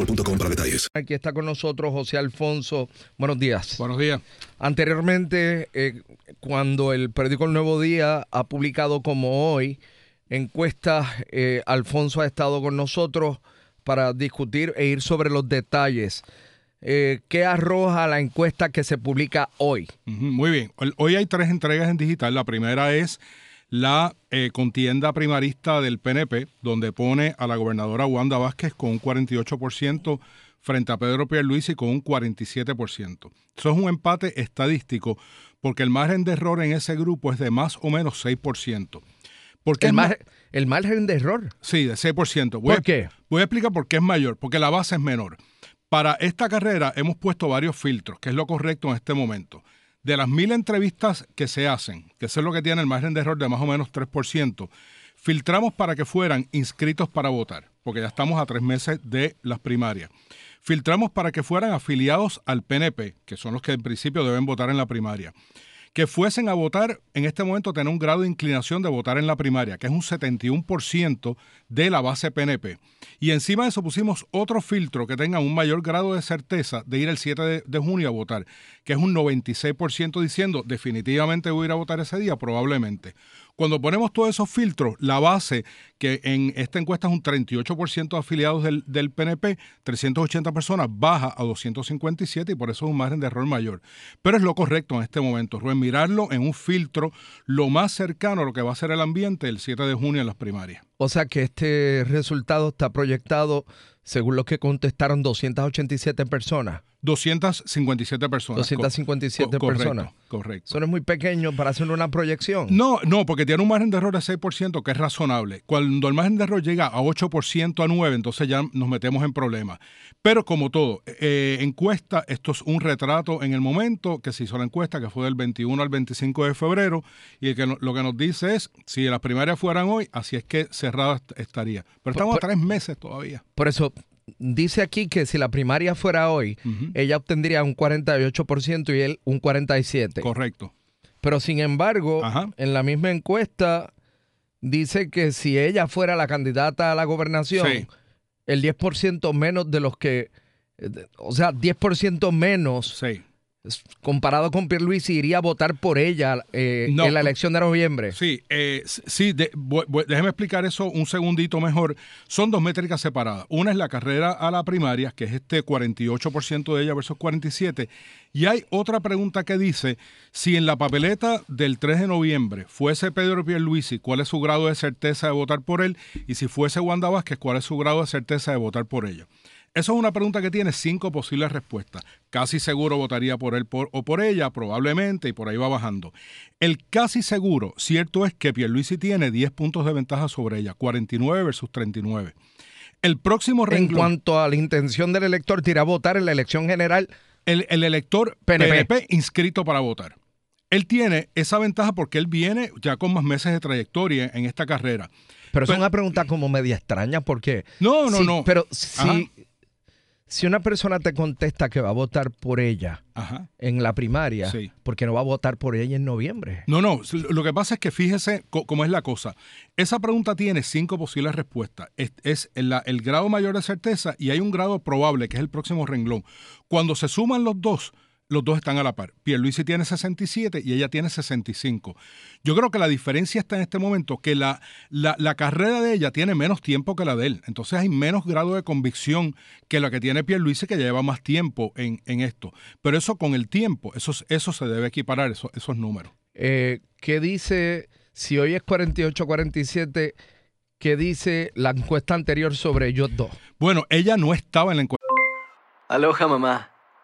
boostmobile.com para detalles. Aquí está con nosotros José Alfonso. Buenos días. Buenos días. Anteriormente, eh, cuando el periódico El Nuevo Día ha publicado como hoy encuestas, eh, Alfonso ha estado con nosotros para discutir e ir sobre los detalles. Eh, ¿Qué arroja la encuesta que se publica hoy? Muy bien. Hoy hay tres entregas en digital. La primera es la eh, contienda primarista del PNP, donde pone a la gobernadora Wanda Vázquez con un 48% frente a Pedro Pierluisi con un 47%. Eso es un empate estadístico porque el margen de error en ese grupo es de más o menos 6%. ¿Por qué El, mar- margen de error. Sí, de 6%. Voy ¿Por a- qué? Voy a explicar por qué es mayor, porque la base es menor. Para esta carrera hemos puesto varios filtros, que es lo correcto en este momento. De las mil entrevistas que se hacen, que es lo que tiene el margen de error de más o menos 3%, filtramos para que fueran inscritos para votar, porque ya estamos a tres meses de las primarias. Filtramos para que fueran afiliados al PNP, que son los que en principio deben votar en la primaria que fuesen a votar, en este momento tener un grado de inclinación de votar en la primaria, que es un 71% de la base PNP. Y encima de eso pusimos otro filtro que tenga un mayor grado de certeza de ir el 7 de, de junio a votar, que es un 96% diciendo definitivamente voy a ir a votar ese día, probablemente. Cuando ponemos todos esos filtros, la base, que en esta encuesta es un 38% de afiliados del, del PNP, 380 personas, baja a 257 y por eso es un margen de error mayor. Pero es lo correcto en este momento, Rubén, mirarlo en un filtro lo más cercano a lo que va a ser el ambiente el 7 de junio en las primarias. O sea que este resultado está proyectado, según lo que contestaron, 287 personas. 257 personas. 257 Co- correcto, personas. Correcto. Eso no es muy pequeño para hacer una proyección. No, no, porque tiene un margen de error de 6%, que es razonable. Cuando el margen de error llega a 8% a 9%, entonces ya nos metemos en problemas. Pero como todo, eh, encuesta, esto es un retrato en el momento que se hizo la encuesta, que fue del 21 al 25 de febrero, y que no- lo que nos dice es, si las primarias fueran hoy, así es que cerrada est- estaría. Pero estamos a tres meses todavía. Por eso dice aquí que si la primaria fuera hoy, ella obtendría un 48% y él un 47%. Correcto. Pero sin embargo, en la misma encuesta dice que si ella fuera la candidata a la gobernación, Sí. el 10% menos de los que, eh, o sea, 10% menos es- comparado con Pierluisi iría a votar por ella eh, No. en la elección de noviembre. Sí, eh, sí, de- déjeme explicar eso un segundito mejor. Son dos métricas separadas. Una es la carrera a la primaria, que es este 48% de ella versus 47%. Y hay otra pregunta que dice, si en la papeleta del 3 de noviembre fuese Pedro Pierluisi, ¿cuál es su grado de certeza de votar por él? Y si fuese Wanda Vázquez, ¿cuál es su grado de certeza de votar por ella? Eso es una pregunta que tiene cinco posibles respuestas. Casi seguro votaría por él o por ella, probablemente, y por ahí va bajando. El casi seguro, cierto es que Pierluisi tiene 10 puntos de ventaja sobre ella, 49 versus 39. El próximo renglón... En cuanto a la intención del elector, tira a votar en la elección general... El, elector PNP inscrito para votar. Él tiene esa ventaja porque él viene ya con más meses de trayectoria en esta carrera. Pero es una pregunta como media extraña porque... No, no, no. Pero si, si una persona te contesta que va a votar por ella en la primaria, ¿por qué no va a votar por ella en noviembre? No, no. Lo que pasa es que fíjese cómo es la cosa. Esa pregunta tiene cinco posibles respuestas. Es, el, el grado mayor de certeza y hay un grado probable, que es el próximo renglón. Cuando se suman los dos los dos están a la par. Pierluisi tiene 67 y ella tiene 65. Yo creo que la diferencia está en este momento que la, la, carrera de ella tiene menos tiempo que la de él. Entonces hay menos grado de convicción que la que tiene Pierluisi, que lleva más tiempo en, esto. Pero eso con el tiempo, eso, eso se debe equiparar, eso, esos números. Eh, ¿Qué dice, si hoy es 48-47, qué dice la encuesta anterior sobre ellos dos? Bueno, ella no estaba en la encuesta. Aloha, mamá.